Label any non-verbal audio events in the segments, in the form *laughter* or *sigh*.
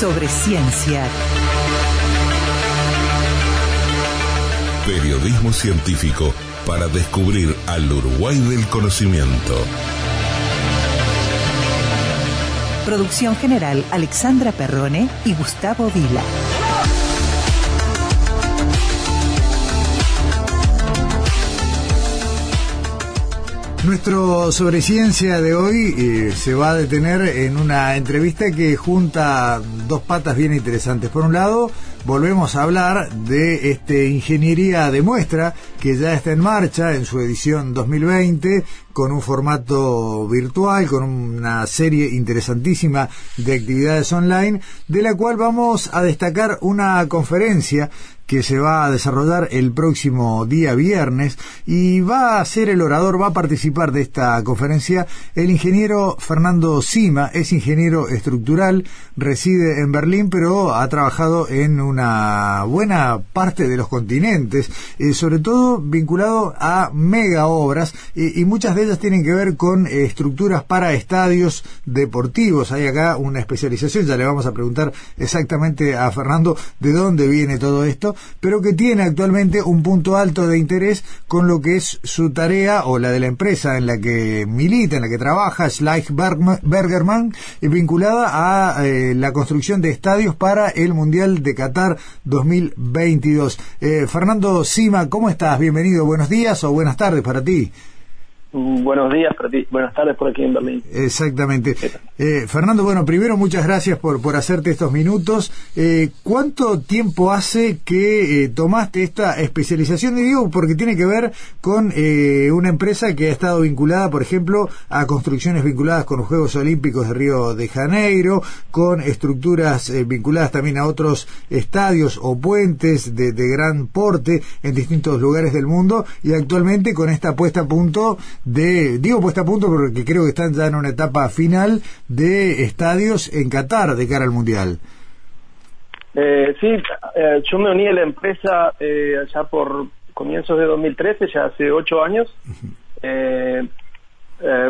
sobre ciencia. Periodismo científico para descubrir al Uruguay del conocimiento. Producción general Alexandra Perrone y Gustavo Vila. Nuestro sobre ciencia de hoy eh, se va a detener en una entrevista que junta dos patas bien interesantes. Por un lado, volvemos a hablar de este Ingeniería de Muestra que ya está en marcha en su edición 2020 con un formato virtual, con una serie interesantísima de actividades online, de la cual vamos a destacar una conferencia que se va a desarrollar el próximo día viernes y va a ser el orador, va a participar de esta conferencia el ingeniero Fernando Sima, es ingeniero estructural, reside en Berlín, pero ha trabajado en una buena parte de los continentes, eh, sobre todo vinculado a mega obras y muchas de ellas tienen que ver con eh, estructuras para estadios deportivos. Hay acá una especialización, ya le vamos a preguntar exactamente a Fernando de dónde viene todo esto pero que tiene actualmente un punto alto de interés con lo que es su tarea o la de la empresa en la que milita, en la que trabaja, Schleich Bergerman, vinculada a eh, la construcción de estadios para el Mundial de Qatar 2022. Eh, Fernando Sima, ¿cómo estás? Bienvenido, buenos días o buenas tardes para ti. Buenos días para ti, buenas tardes por aquí en Berlín. Exactamente. Eh, Fernando, bueno, primero muchas gracias por, por hacerte estos minutos. Eh, ¿Cuánto tiempo hace que eh, tomaste esta especialización? Y digo, porque tiene que ver con una empresa que ha estado vinculada, por ejemplo, a construcciones vinculadas con los Juegos Olímpicos de Río de Janeiro, con estructuras vinculadas también a otros estadios o puentes de, de gran porte en distintos lugares del mundo y actualmente con esta puesta a punto de, digo puesta a punto porque creo que están ya en una etapa final de estadios en Qatar de cara al Mundial. Eh, sí, eh, yo me uní a la empresa eh, ya por comienzos de 2013, ya hace ocho años. Eh,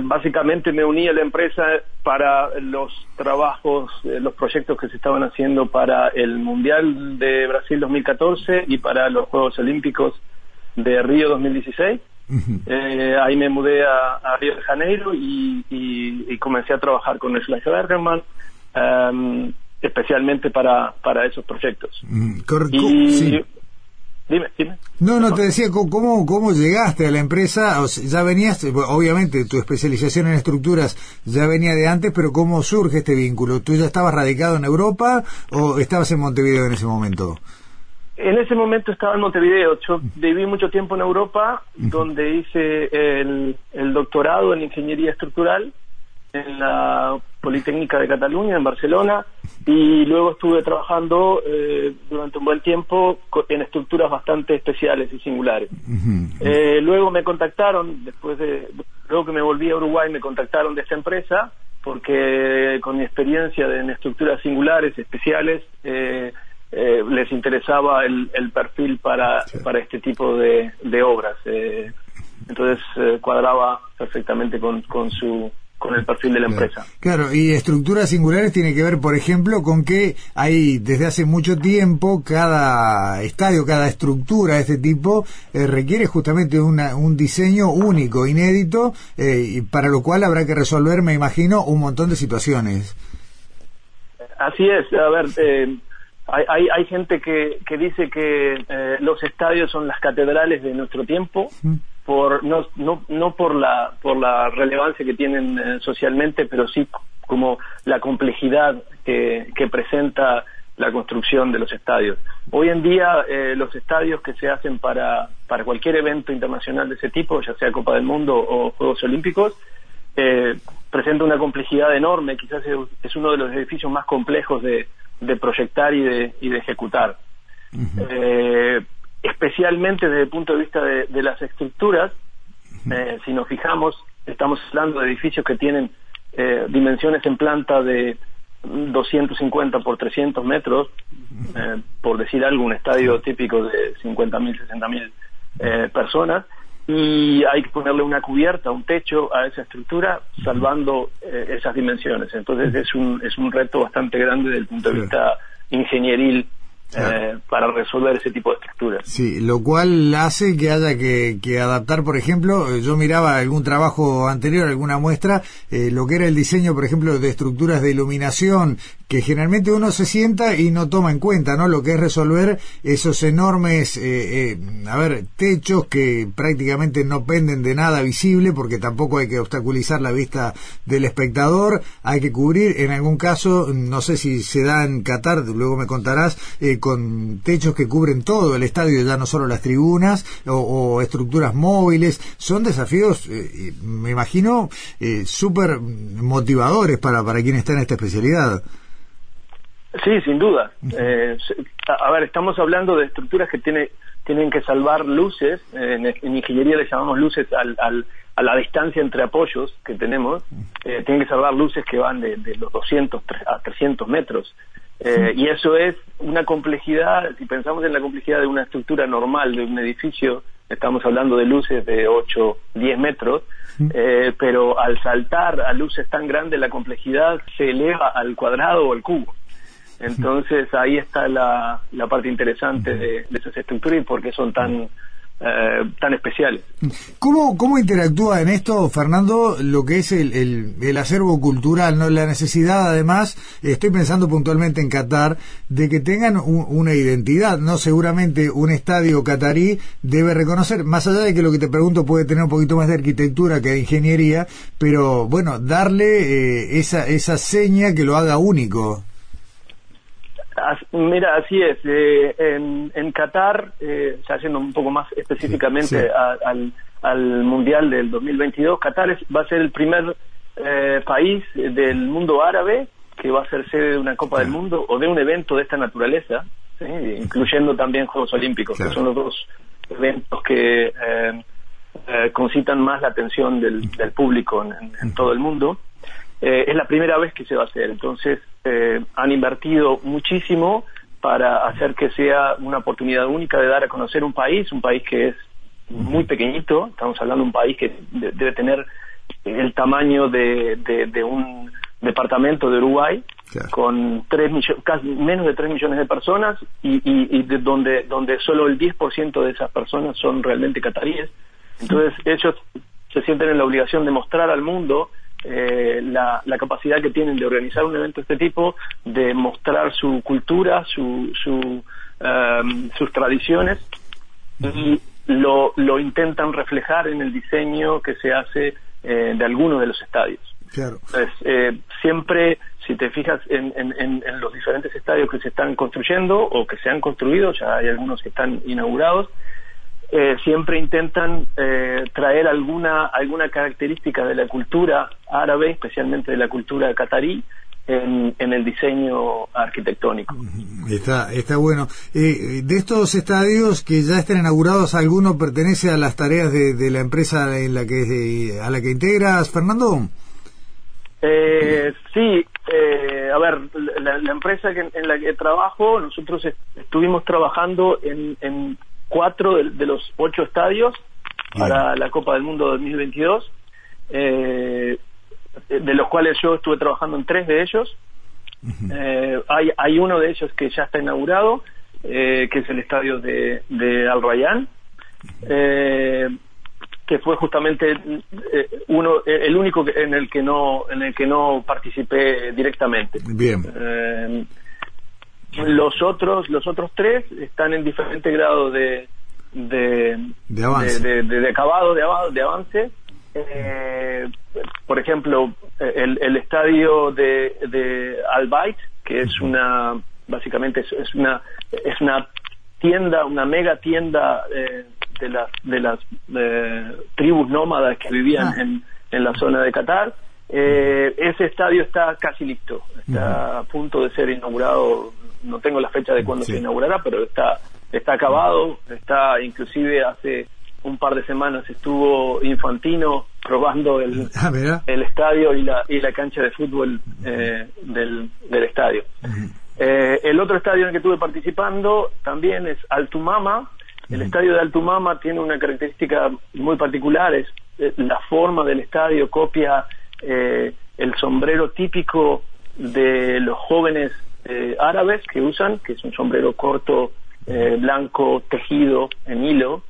básicamente me uní a la empresa para los trabajos, los proyectos que se estaban haciendo para el Mundial de Brasil 2014 y para los Juegos Olímpicos de Río 2016 eh, ahí me mudé a, Río de Janeiro y, comencé a trabajar con el Schleicher Bergerman, em, especialmente para, para esos proyectos. Dime, dime. No, no, te decía, ¿cómo, ¿cómo llegaste a la empresa? ya venías, obviamente, tu especialización en estructuras ya venía de antes, pero ¿cómo surge este vínculo? ¿Tú ya estabas radicado en Europa o estabas en Montevideo en ese momento? En ese momento estaba en Montevideo. Yo viví mucho tiempo en Europa, donde hice el, doctorado en ingeniería estructural en la Politécnica de Cataluña, en Barcelona, y luego estuve trabajando eh, durante un buen tiempo en estructuras bastante especiales y singulares. Eh, luego me contactaron, después de, luego que me volví a Uruguay, me contactaron de esta empresa, porque con mi experiencia en estructuras singulares, especiales, eh, eh, les interesaba el, perfil para, para este tipo de, obras. Eh, entonces eh, cuadraba perfectamente con, con su con el perfil de la empresa. Claro, y estructuras singulares tiene que ver, por ejemplo, con que hay desde hace mucho tiempo cada estadio, cada estructura de este tipo requiere justamente una, un diseño único, inédito, y para lo cual habrá que resolver, me imagino, un montón de situaciones. Así es, a ver, hay, hay, gente que, que dice que eh, los estadios son las catedrales de nuestro tiempo, por, no, no, no por, la, por la relevancia que tienen eh, socialmente, pero sí como la complejidad que, que presenta la construcción de los estadios. Hoy en día eh, los estadios que se hacen para, para cualquier evento internacional de ese tipo, ya sea Copa del Mundo o Juegos Olímpicos, eh, presenta una complejidad enorme, quizás es uno de los edificios más complejos de, de proyectar y de, y de ejecutar. Eh, especialmente desde el punto de vista de, las estructuras, eh, si nos fijamos, estamos hablando de edificios que tienen eh, dimensiones en planta de 250 por 300 metros, por decir algo, un estadio típico de 50.000, 60.000 personas, y hay que ponerle una cubierta, un techo a esa estructura, salvando eh, esas dimensiones. Entonces es un, es un reto bastante grande desde el punto de vista ingenieril eh, para resolver ese tipo de estructuras. Sí, lo cual hace que haya que, adaptar, por ejemplo, eh, yo miraba algún trabajo anterior, alguna muestra, eh, lo que era el diseño, por ejemplo, de estructuras de iluminación, que generalmente uno se sienta y no toma en cuenta, ¿no? Lo que es resolver esos enormes, a ver, techos que prácticamente no penden de nada visible, porque tampoco hay que obstaculizar la vista del espectador, hay que cubrir, en algún caso, no sé si se da en Qatar, luego me contarás, con techos que cubren todo el estadio, ya no solo las tribunas o, estructuras móviles. Son desafíos, eh, me imagino, eh, súper motivadores para, para quien está en esta especialidad. Sí, sin duda. Eh, a ver, estamos hablando de estructuras que tiene, tienen que salvar luces. En, ingeniería le llamamos luces al, al, a la distancia entre apoyos que tenemos. tienen que salvar luces que van de, de los 200 a 300 metros. Eh, y eso es una complejidad, si pensamos en la complejidad de una estructura normal de un edificio, estamos hablando de luces de 8, 10 metros, eh, pero al saltar a luces tan grandes la complejidad se eleva al cuadrado o al cubo. Entonces ahí está la, parte interesante de, esas estructuras y por qué son tan eh, tan especiales. ¿Cómo, ¿Cómo interactúa en esto, Fernando, lo que es el, el, acervo cultural, no la necesidad, además, estoy pensando puntualmente en Qatar, de que tengan una identidad, no seguramente un estadio catarí debe reconocer, más allá de que lo que te pregunto puede tener un poquito más de arquitectura que de ingeniería, pero bueno, darle eh, esa, esa seña que lo haga único. Mira, así es. Eh, en, en, Qatar, eh, ya yendo un poco más específicamente al, al Mundial del 2022, Qatar va a ser el primer eh, país del mundo árabe que va a ser sede de una Copa del Mundo o de un evento de esta naturaleza, incluyendo también Juegos Olímpicos, que son los dos eventos que eh, eh, concitan más la atención del, del público en, en todo el mundo. Eh, es la primera vez que se va a hacer. Entonces, eh, han invertido muchísimo para hacer que sea una oportunidad única de dar a conocer un país, un país que es muy pequeñito, estamos hablando de un país que debe tener el tamaño de, de, un departamento de Uruguay, con tres casi menos de 3 millones de personas y, y, de donde, donde solo el 10% de esas personas son realmente cataríes. Entonces ellos se sienten en la obligación de mostrar al mundo eh, la, capacidad que tienen de organizar un evento de este tipo, de mostrar su cultura, su, su, um, sus tradiciones y lo, lo intentan reflejar en el diseño que se hace eh, de algunos de los estadios. Claro. eh, siempre, si te fijas en, en, en, los diferentes estadios que se están construyendo o que se han construido, ya hay algunos que están inaugurados, eh, siempre intentan eh, traer alguna alguna característica de la cultura árabe, especialmente de la cultura catarí, en, el diseño arquitectónico. Está, está bueno. Eh, de estos estadios que ya están inaugurados, ¿alguno pertenece a las tareas de, la empresa en la que a la que integras, Fernando? sí, a ver, la, empresa en la que trabajo, nosotros estuvimos trabajando en cuatro de, los ocho estadios para la Copa del Mundo 2022, eh, de los cuales yo estuve trabajando en tres de ellos. Eh, hay, hay uno de ellos que ya está inaugurado, eh, que es el estadio de, de Al Rayyan, que fue justamente uno el único en el que no en el que no participé directamente. Bien los otros los otros tres están en diferente grado de de, de, avance. de, acabado de, de avance. Eh, por ejemplo el, el estadio de, de Albait que es una básicamente es, una es una tienda una mega tienda eh, de las de las tribus nómadas que vivían ah. en, en la zona de Qatar. Eh, ese estadio está casi listo. Está a punto de ser inaugurado no tengo la fecha de cuándo se inaugurará, pero está, está acabado, está inclusive hace un par de semanas estuvo Infantino probando el, ah, el estadio y la, y la cancha de fútbol eh, del, del estadio. Eh, el otro estadio en el que estuve participando también es Altumama, El estadio de Altumama tiene una característica muy particular, es eh, la forma del estadio copia eh, el sombrero típico de los jóvenes eh, árabes que usan, que es un sombrero corto, blanco, tejido en hilo,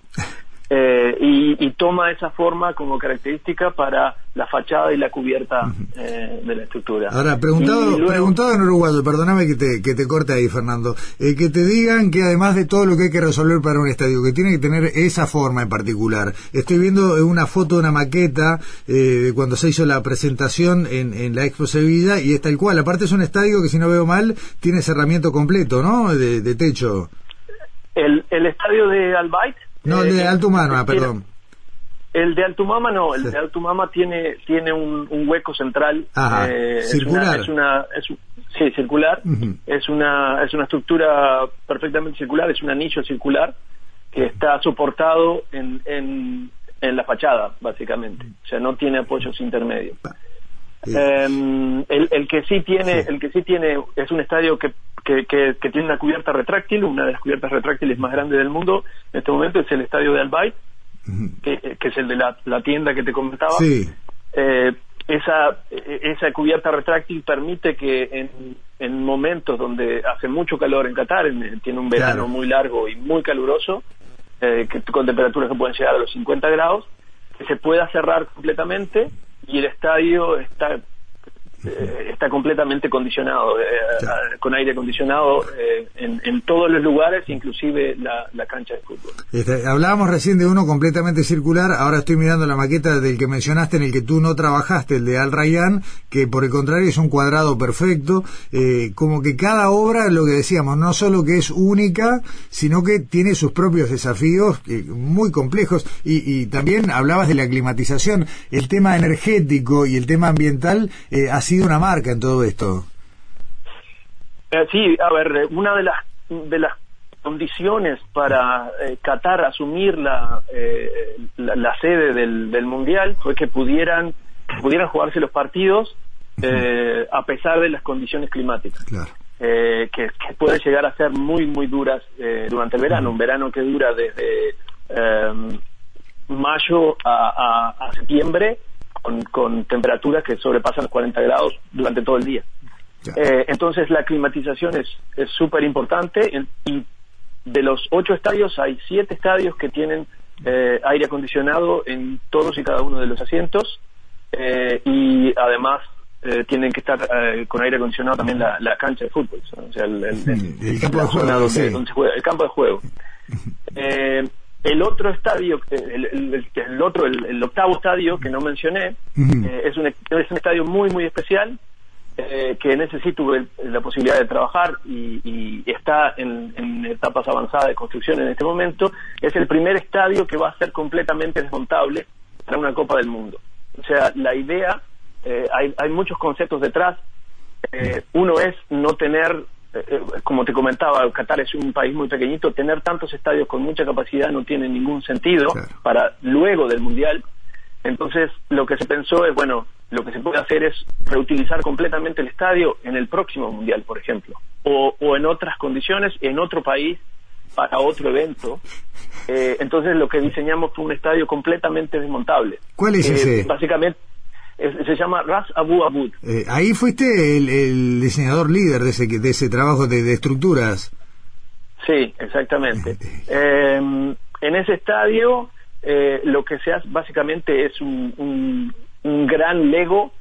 eh, y, toma esa forma como característica para la fachada y la cubierta eh, de la estructura. Ahora, preguntado, preguntado en uruguayo, perdóname que te, que te corte ahí, Fernando, eh, que te digan que además de todo lo que hay que resolver para un estadio, que tiene que tener esa forma en particular. Estoy viendo una foto de una maqueta de cuando se hizo la presentación en, en la Expo Sevilla y es tal cual. Aparte es un estadio que, si no veo mal, tiene cerramiento completo, ¿no? De, de techo. El, el estadio de Albait no, el de eh, Altumama, perdón. El de Altumama no, el de Altumama tiene tiene un, hueco central. Eh, circular. Es una, es sí, circular. Es una es una estructura perfectamente circular, es un anillo circular que está soportado en, en, en la fachada, básicamente. O sea, no tiene apoyos intermedios. Em, el, el, que sí tiene el que sí tiene es un estadio que, que, que, tiene una cubierta retráctil una de las cubiertas retráctiles más grandes del mundo en este momento es el estadio de Albay que, que, es el de la, la tienda que te comentaba. Eh, esa esa cubierta retráctil permite que en, en momentos donde hace mucho calor en Qatar tiene un verano muy largo y muy caluroso eh, que, con temperaturas que pueden llegar a los 50 grados que se pueda cerrar completamente y el estadio está eh, está completamente condicionado, eh, con aire acondicionado eh, en, todos los lugares, inclusive la, cancha de fútbol. Este, hablábamos recién de uno completamente circular, ahora estoy mirando la maqueta del que mencionaste, en el que tú no trabajaste, el de Al Rayyan, que por el contrario es un cuadrado perfecto, como que cada obra, lo que decíamos, no solo que es única, sino que tiene sus propios desafíos muy complejos, y, y, también hablabas de la climatización, el tema energético y el tema ambiental sido una marca en todo esto. Eh, sí, a ver, una de las de las condiciones para eh, Qatar asumir la, eh, la, sede del, del, mundial fue que pudieran pudieran jugarse los partidos a pesar de las condiciones climáticas que, que, pueden llegar a ser muy muy duras durante el verano un verano que dura desde mayo a, a septiembre con, temperaturas que sobrepasan los 40 grados durante todo el día. Eh, entonces la climatización es súper importante y de los ocho estadios hay siete estadios que tienen eh, aire acondicionado en todos y cada uno de los asientos eh, y además tienen que estar con aire acondicionado también la, cancha de fútbol, o sea, el, campo de juego, el campo de juego. El otro estadio, el, el, otro, el, octavo estadio que no mencioné, eh, es, un, es un estadio muy, muy especial eh, que necesita la posibilidad de trabajar y, está en, etapas avanzadas de construcción en este momento. Es el primer estadio que va a ser completamente desmontable para una Copa del Mundo. O sea, la idea, eh, hay, hay muchos conceptos detrás. uno es no tener eh, eh, como te comentaba, Qatar es un país muy pequeñito, tener tantos estadios con mucha capacidad no tiene ningún sentido para luego del Mundial. Entonces, lo que se pensó es, bueno, lo que se puede hacer es reutilizar completamente el estadio en el próximo Mundial, por ejemplo, o, en otras condiciones, en otro país, para otro evento. Eh, entonces, lo que diseñamos fue un estadio completamente desmontable. ¿Cuál es ese? Básicamente, se llama Ras Abu Abud. Eh, ahí fuiste el, diseñador líder de ese, de ese trabajo de, estructuras. Sí, exactamente. Em, en ese estadio eh, lo que se hace básicamente es un, un, gran Lego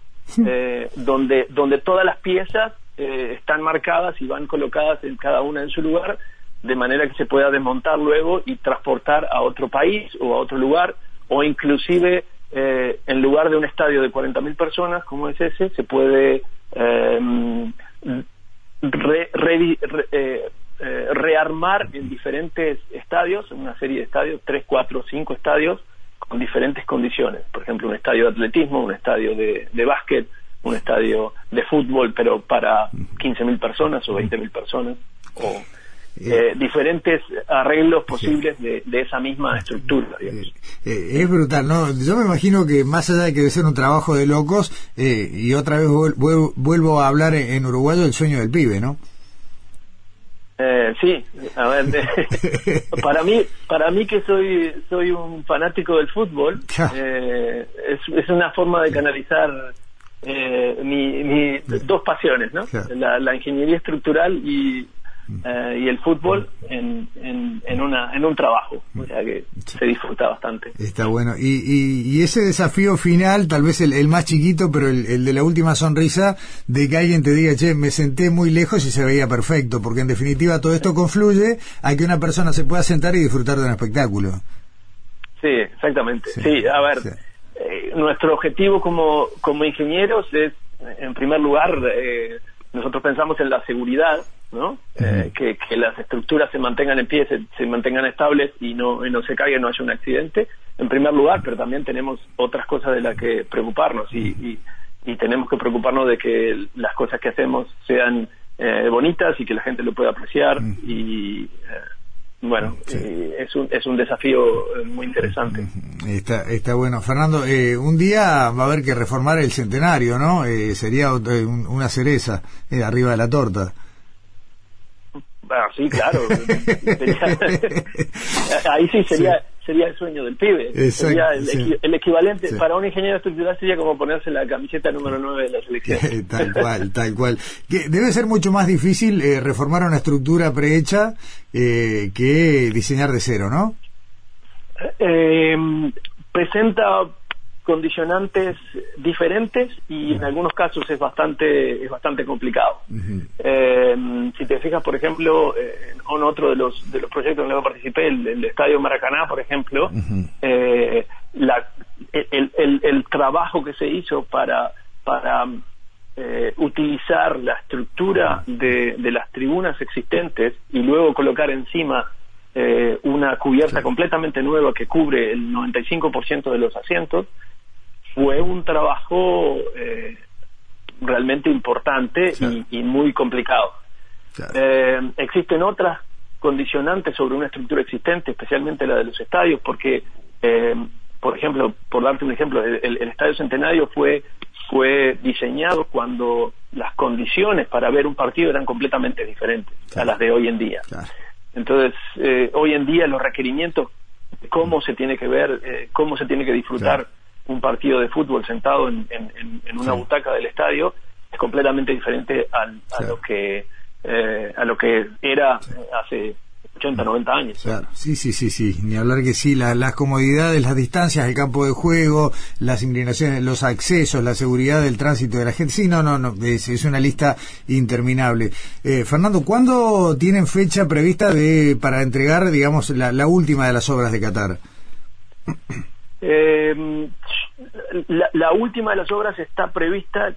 eh, donde, donde todas las piezas están marcadas y van colocadas en cada una en su lugar de manera que se pueda desmontar luego y transportar a otro país o a otro lugar o inclusive eh, en lugar de un estadio de 40.000 personas como es ese, se puede eh, eh, rearmar en diferentes estadios, en una serie de estadios, 3, 4, 5 estadios, con diferentes condiciones. Por ejemplo, un estadio de atletismo, un estadio de, de básquet, un estadio de fútbol, pero para 15.000 personas o 20.000 personas, o eh, diferentes arreglos posibles de, esa misma estructura. Eh, eh, es brutal, ¿no? Yo me imagino que más allá de que debe ser un trabajo de locos, y otra vez vuelvo a hablar en, uruguayo el sueño del pibe, ¿no? Eh, sí, a ver, *laughs* para mí, para mí que soy soy un fanático del fútbol, eh, es, es una forma de canalizar eh, mi, mi dos pasiones, ¿no? La, la ingeniería estructural y, eh, y el fútbol en, en, en, una, en un trabajo, o sea que se disfruta bastante. Está bueno. Y, y, ese desafío final, tal vez el, el más chiquito, pero el, el, de la última sonrisa, de que alguien te diga, che, me senté muy lejos y se veía perfecto, porque en definitiva todo esto confluye a que una persona se pueda sentar y disfrutar de un espectáculo. Sí, exactamente. Sí, a ver, eh, nuestro objetivo como, como ingenieros es, en primer lugar, eh, nosotros pensamos en la seguridad, ¿no? Eh, que, que, las estructuras se mantengan en pie, se, se mantengan estables y no, y no se caigan, no haya un accidente, en primer lugar, pero también tenemos otras cosas de las que preocuparnos y, y, y tenemos que preocuparnos de que las cosas que hacemos sean eh, bonitas y que la gente lo pueda apreciar y eh, bueno, sí. eh, es, un, es un desafío muy interesante. Está, está bueno. Fernando, eh, un día va a haber que reformar el centenario, ¿no? Eh, sería una cereza eh, arriba de la torta. Ah, sí, claro. *laughs* ahí sí sería sería el sueño del pibe. Exacto, sería el, sí. el equivalente sí. para un ingeniero estructural sería como ponerse la camiseta número 9 de la selección. *laughs* tal cual, tal cual. Que debe ser mucho más difícil eh, reformar una estructura prehecha eh, que diseñar de cero, ¿no? Eh, presenta condicionantes diferentes y en algunos casos es bastante es bastante complicado. Uh -huh. eh, si te fijas, por ejemplo, eh, en otro de los de los proyectos en los que participé, el, el Estadio Maracaná, por ejemplo, uh -huh. eh, la, el, el, el, trabajo que se hizo para para eh, utilizar la estructura de, de las tribunas existentes y luego colocar encima eh, una cubierta sí. completamente nueva que cubre el 95% de los asientos, fue un trabajo eh, realmente importante y, y, muy complicado. Claro. Eh, existen otras condicionantes sobre una estructura existente, especialmente la de los estadios, porque, eh, por ejemplo, por darte un ejemplo, el, el, Estadio Centenario fue fue diseñado cuando las condiciones para ver un partido eran completamente diferentes claro. a las de hoy en día. Entonces, eh, hoy en día los requerimientos, cómo mm. se tiene que ver, cómo se tiene que disfrutar un partido de fútbol sentado en, en, en una sí. butaca del estadio es completamente diferente al, a lo que eh, a lo que era sí. hace 80, 90 años. Claro, sí, sí, sí, sí, ni hablar que sí, la, las comodidades, las distancias, el campo de juego, las inclinaciones, los accesos, la seguridad del tránsito de la gente, sí, no, no, no, es, es una lista interminable. Eh, Fernando, ¿cuándo tienen fecha prevista de para entregar, digamos, la, la última de las obras de Qatar? Eh, la, la, última de las obras está prevista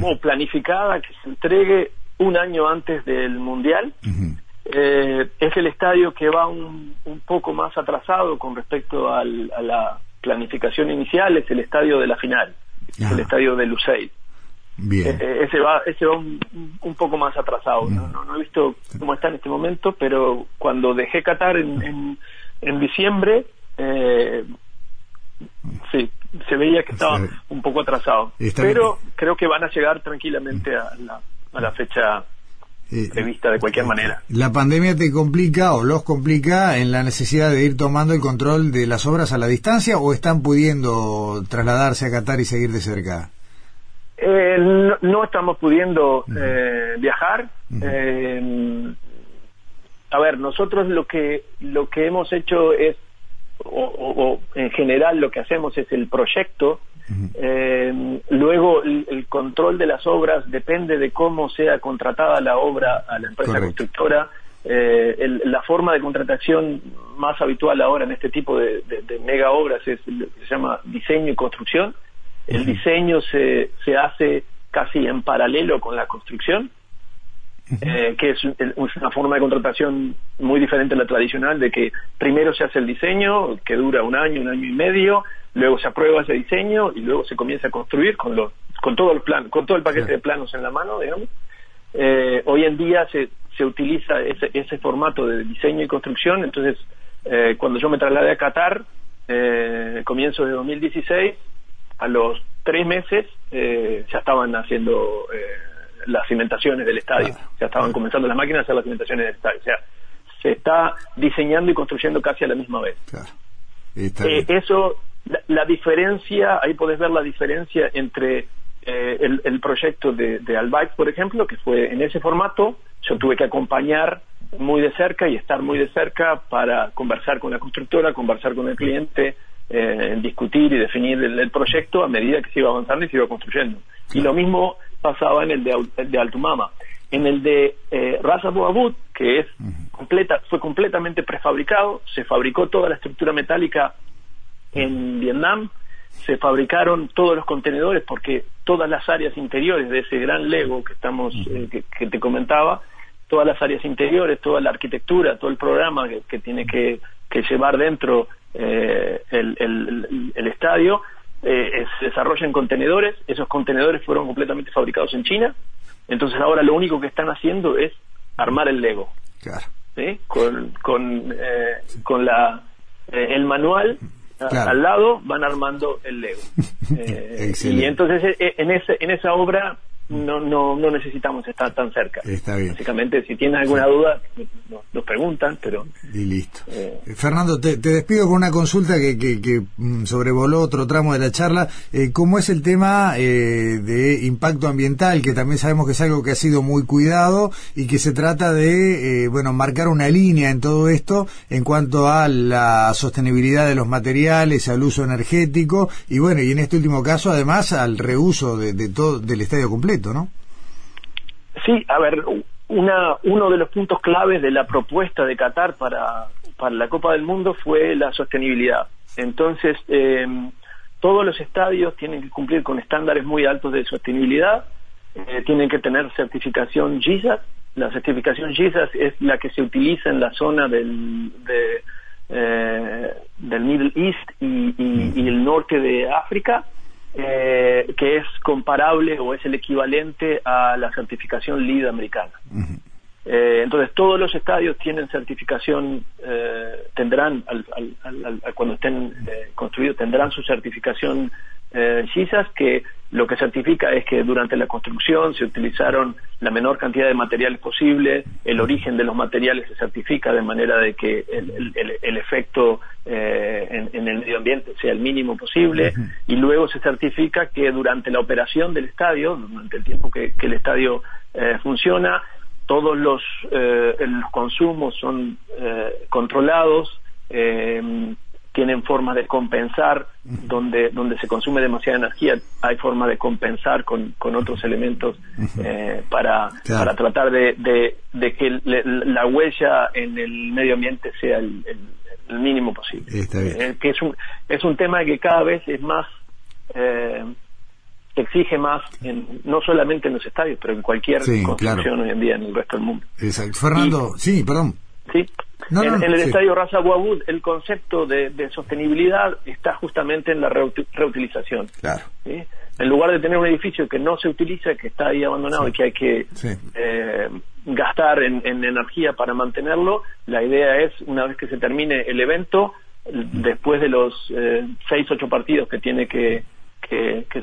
o planificada que se entregue un año antes del Mundial. Uh -huh. eh, es el estadio que va un, un poco más atrasado con respecto al, a la planificación inicial, es el estadio de la final, es el estadio de Lusail. Bien. Eh, ese va, ese va un, un poco más atrasado. Uh -huh. ¿no? No, no, he visto cómo está en este momento, pero cuando dejé Qatar en, en, en diciembre, eh, sí, se veía que estaba un poco atrasado. Pero bien. creo que van a llegar tranquilamente a la, a la fecha eh, prevista de cualquier manera. ¿La pandemia te complica o los complica en la necesidad de ir tomando el control de las obras a la distancia o están pudiendo trasladarse a Qatar y seguir de cerca? Eh, no, no, estamos pudiendo uh -huh. eh, viajar. Uh -huh. eh, a ver, nosotros lo que lo que hemos hecho es o, o, o, en general lo que hacemos es el proyecto. Uh -huh. eh, luego el, el, control de las obras depende de cómo sea contratada la obra a la empresa Correcto. constructora. Eh, el, la forma de contratación más habitual ahora en este tipo de, de, de mega obras es lo que se llama diseño y construcción. El uh -huh. diseño se, se hace casi en paralelo con la construcción eh, que es, es, una forma de contratación muy diferente a la tradicional, de que primero se hace el diseño, que dura un año, un año y medio, luego se aprueba ese diseño y luego se comienza a construir con, los, con todo el plan, con todo el paquete de planos en la mano, digamos. Eh, hoy en día se, se utiliza ese, ese formato de diseño y construcción, entonces eh, cuando yo me trasladé a Qatar, eh, comienzo de 2016, a los tres meses eh, ya estaban haciendo eh, las cimentaciones del estadio. Ya estaban comenzando las máquinas a hacer las cimentaciones del estadio. O sea, se está diseñando y construyendo casi a la misma vez. Eh, eso, la, diferencia, ahí podés ver la diferencia entre eh, el, proyecto de, de por ejemplo, que fue en ese formato, yo tuve que acompañar muy de cerca y estar muy de cerca para conversar con la constructora, conversar con el cliente, eh, discutir y definir el, proyecto a medida que se iba avanzando y se iba construyendo. Y lo mismo pasaba en el de, de Altumama. En el de eh, Raza Boabut, que es completa, fue completamente prefabricado, se fabricó toda la estructura metálica en Vietnam, se fabricaron todos los contenedores porque todas las áreas interiores de ese gran Lego que estamos eh, que, te comentaba, todas las áreas interiores, toda la arquitectura, todo el programa que, tiene que, llevar dentro eh, el, el, estadio, eh, se desarrolla en contenedores. Esos contenedores fueron completamente fabricados en China entonces ahora lo único que están haciendo es armar el Lego. Claro. ¿sí? Con, con, eh, con la, eh, el manual al lado van armando el Lego. *laughs* Eh, y entonces en, ese, en esa obra no, no, no necesitamos estar tan cerca. Está bien. Básicamente, si tienes alguna duda, nos, preguntan, pero... Y listo. Eh, Fernando, te, despido con una consulta que, que, mm, sobrevoló otro tramo de la charla. Eh, ¿Cómo es el tema eh, de impacto ambiental, que también sabemos que es algo que ha sido muy cuidado y que se trata de, eh, bueno, marcar una línea en todo esto en cuanto a la sostenibilidad de los materiales, al uso energético y, bueno, y en este último caso, además, al reuso de, de todo del estadio completo? ¿No? Sí, a ver, una, uno de los puntos claves de la propuesta de Qatar para, para la Copa del Mundo fue la sostenibilidad. Entonces, em, todos los estadios tienen que cumplir con estándares muy altos de sostenibilidad, eh, tienen que tener certificación GISAS. La certificación GISAS es la que se utiliza en la zona del, eh, del Middle East y el norte de África eh, que es comparable o es el equivalente a la certificación LEED americana. Eh, entonces, todos los estadios tienen certificación, eh, tendrán, cuando estén construidos, tendrán su certificación eh, que lo que certifica es que durante la construcción se utilizaron la menor cantidad de materiales posible, el origen de los materiales se certifica de manera de que el, efecto eh, en, el medio ambiente sea el mínimo posible y luego se certifica que durante la operación del estadio, durante el tiempo que, el estadio eh, funciona, todos los, eh, los consumos son controlados, tienen formas de compensar donde donde se consume demasiada energía hay forma de compensar con, con otros elementos eh, para para tratar de, de, que la huella en el medio ambiente sea el, mínimo posible. Eh, que es un es un tema que cada vez es más eh, exige más en, no solamente en los estadios pero en cualquier construcción hoy en día en el resto del mundo. Exacto. Fernando sí perdón. Sí en, el estadio Raza Guabud el concepto de, sostenibilidad está justamente en la reutilización. Claro. En lugar de tener un edificio que no se utiliza, que está ahí abandonado y que hay que eh, gastar en, energía para mantenerlo, la idea es, una vez que se termine el evento, después de los eh, seis, ocho partidos que tiene que,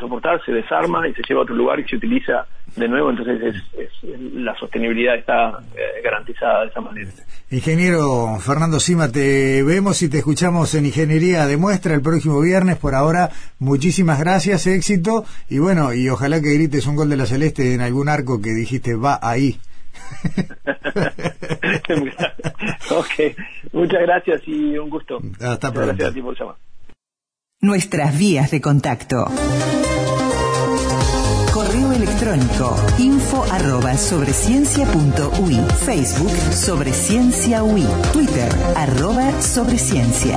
soportar, se desarma y se lleva a otro lugar y se utiliza de nuevo, entonces es, la sostenibilidad está eh, garantizada de esa manera. Ingeniero Fernando Sima, te vemos y te escuchamos en Ingeniería de Muestra el próximo viernes. Por ahora, muchísimas gracias, éxito y bueno, y ojalá que grites un gol de la Celeste en algún arco que dijiste va ahí. *laughs* ok, muchas gracias y un gusto. Hasta pronto. Gracias a ti por llamar. Nuestras vías de contacto. Correo electrónico info arroba sobre Facebook sobre ciencia UI, Twitter arroba sobre ciencia.